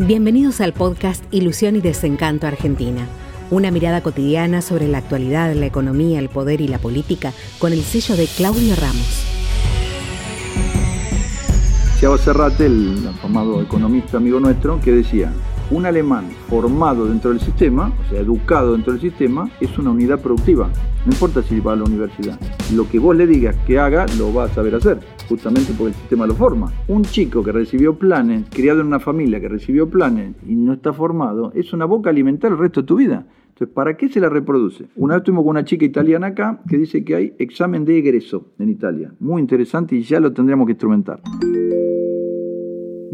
Bienvenidos al podcast Ilusión y Desencanto Argentina. Una mirada cotidiana sobre la actualidad, la economía, el poder y la política con el sello de Claudio Ramos. Thiago Serrate, el afamado economista amigo nuestro, que decía, un alemán formado dentro del sistema, o sea, educado dentro del sistema, es una unidad productiva. No importa si va a la universidad. Lo que vos le digas que haga, lo va a saber hacer, justamente porque el sistema lo forma. Un chico que recibió planes, criado en una familia que recibió planes y no está formado, es una boca alimentar el resto de tu vida. Entonces, ¿para qué se la reproduce? Una vez estuvimos con una chica italiana acá que dice que hay examen de egreso en Italia. Muy interesante y ya lo tendríamos que instrumentar.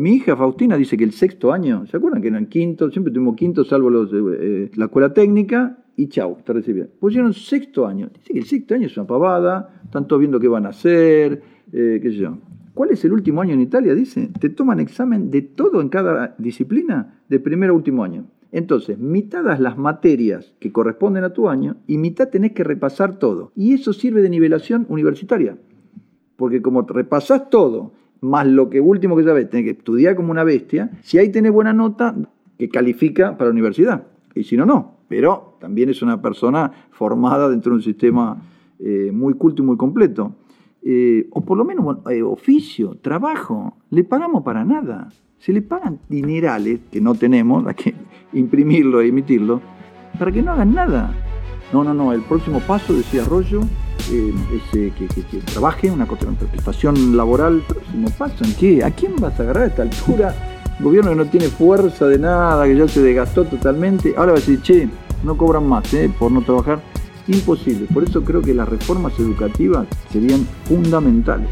Mi hija Faustina dice que el sexto año, ¿se acuerdan que eran quinto? Siempre tuvimos quinto, salvo los, eh, la escuela técnica, y chau, te recibían. Pusieron sexto año. Dice que el sexto año es una pavada, están todos viendo qué van a hacer, eh, qué sé yo. ¿Cuál es el último año en Italia? Dice, te toman examen de todo en cada disciplina, de primero a último año. Entonces, mitad das las materias que corresponden a tu año y mitad tenés que repasar todo. Y eso sirve de nivelación universitaria. Porque como repasás todo más lo que último que sabes, tenés que estudiar como una bestia. Si ahí tenés buena nota, que califica para la universidad. Y si no, no. Pero también es una persona formada dentro de un sistema eh, muy culto y muy completo. Eh, o por lo menos eh, oficio, trabajo, le pagamos para nada. Se le pagan dinerales que no tenemos, hay que imprimirlo e emitirlo, para que no hagan nada. No, no, no, el próximo paso, decía Arroyo, eh, que, trabaje una contraprestación laboral, próximo paso, ¿en qué? ¿A quién vas a agarrar a esta altura? Un gobierno que no tiene fuerza de nada, que ya se desgastó totalmente, ahora va a decir, che, no cobran más ¿eh? por no trabajar. Imposible. Por eso creo que las reformas educativas serían fundamentales.